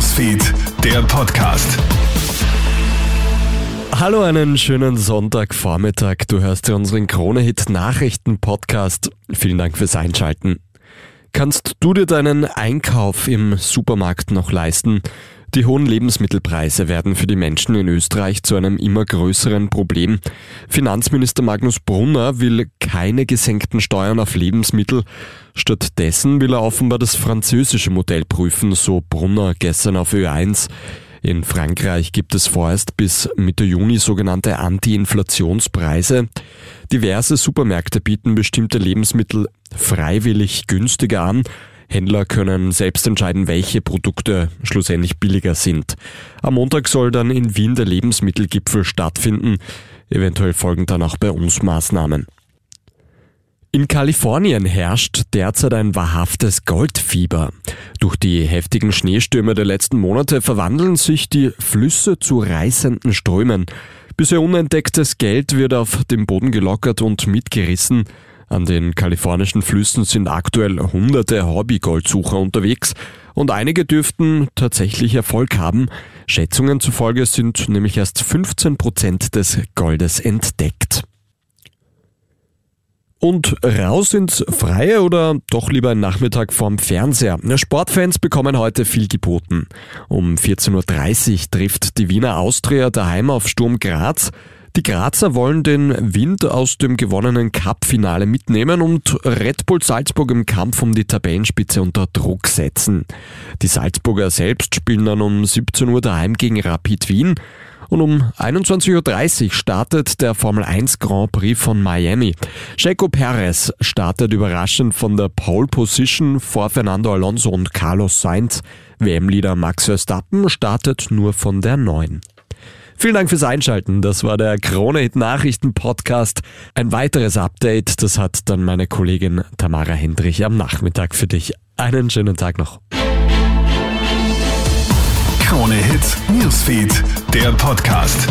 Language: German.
Newsfeed, der Podcast. Hallo, einen schönen Sonntagvormittag. Du hörst ja unseren Krone-Hit Nachrichten-Podcast. Vielen Dank fürs Einschalten. Kannst du dir deinen Einkauf im Supermarkt noch leisten? Die hohen Lebensmittelpreise werden für die Menschen in Österreich zu einem immer größeren Problem. Finanzminister Magnus Brunner will keine gesenkten Steuern auf Lebensmittel. Stattdessen will er offenbar das französische Modell prüfen, so Brunner gestern auf Ö1. In Frankreich gibt es vorerst bis Mitte Juni sogenannte Anti-Inflationspreise. Diverse Supermärkte bieten bestimmte Lebensmittel freiwillig günstiger an. Händler können selbst entscheiden, welche Produkte schlussendlich billiger sind. Am Montag soll dann in Wien der Lebensmittelgipfel stattfinden. Eventuell folgen dann auch bei uns Maßnahmen. In Kalifornien herrscht derzeit ein wahrhaftes Goldfieber. Durch die heftigen Schneestürme der letzten Monate verwandeln sich die Flüsse zu reißenden Strömen. Bisher unentdecktes Geld wird auf dem Boden gelockert und mitgerissen. An den kalifornischen Flüssen sind aktuell hunderte Hobbygoldsucher unterwegs und einige dürften tatsächlich Erfolg haben. Schätzungen zufolge sind nämlich erst 15 Prozent des Goldes entdeckt. Und raus ins Freie oder doch lieber ein Nachmittag vorm Fernseher? Sportfans bekommen heute viel geboten. Um 14.30 Uhr trifft die Wiener Austria daheim auf Sturm Graz. Die Grazer wollen den Wind aus dem gewonnenen Cup-Finale mitnehmen und Red Bull Salzburg im Kampf um die Tabellenspitze unter Druck setzen. Die Salzburger selbst spielen dann um 17 Uhr daheim gegen Rapid Wien. Und um 21.30 Uhr startet der Formel 1 Grand Prix von Miami. Checo Perez startet überraschend von der Pole Position vor Fernando Alonso und Carlos Sainz. WM-Leader Max Verstappen startet nur von der 9. Vielen Dank fürs Einschalten. Das war der Krone Hit Nachrichten Podcast. Ein weiteres Update, das hat dann meine Kollegin Tamara Hendrich am Nachmittag für dich. Einen schönen Tag noch. Krone Hit Newsfeed, der Podcast.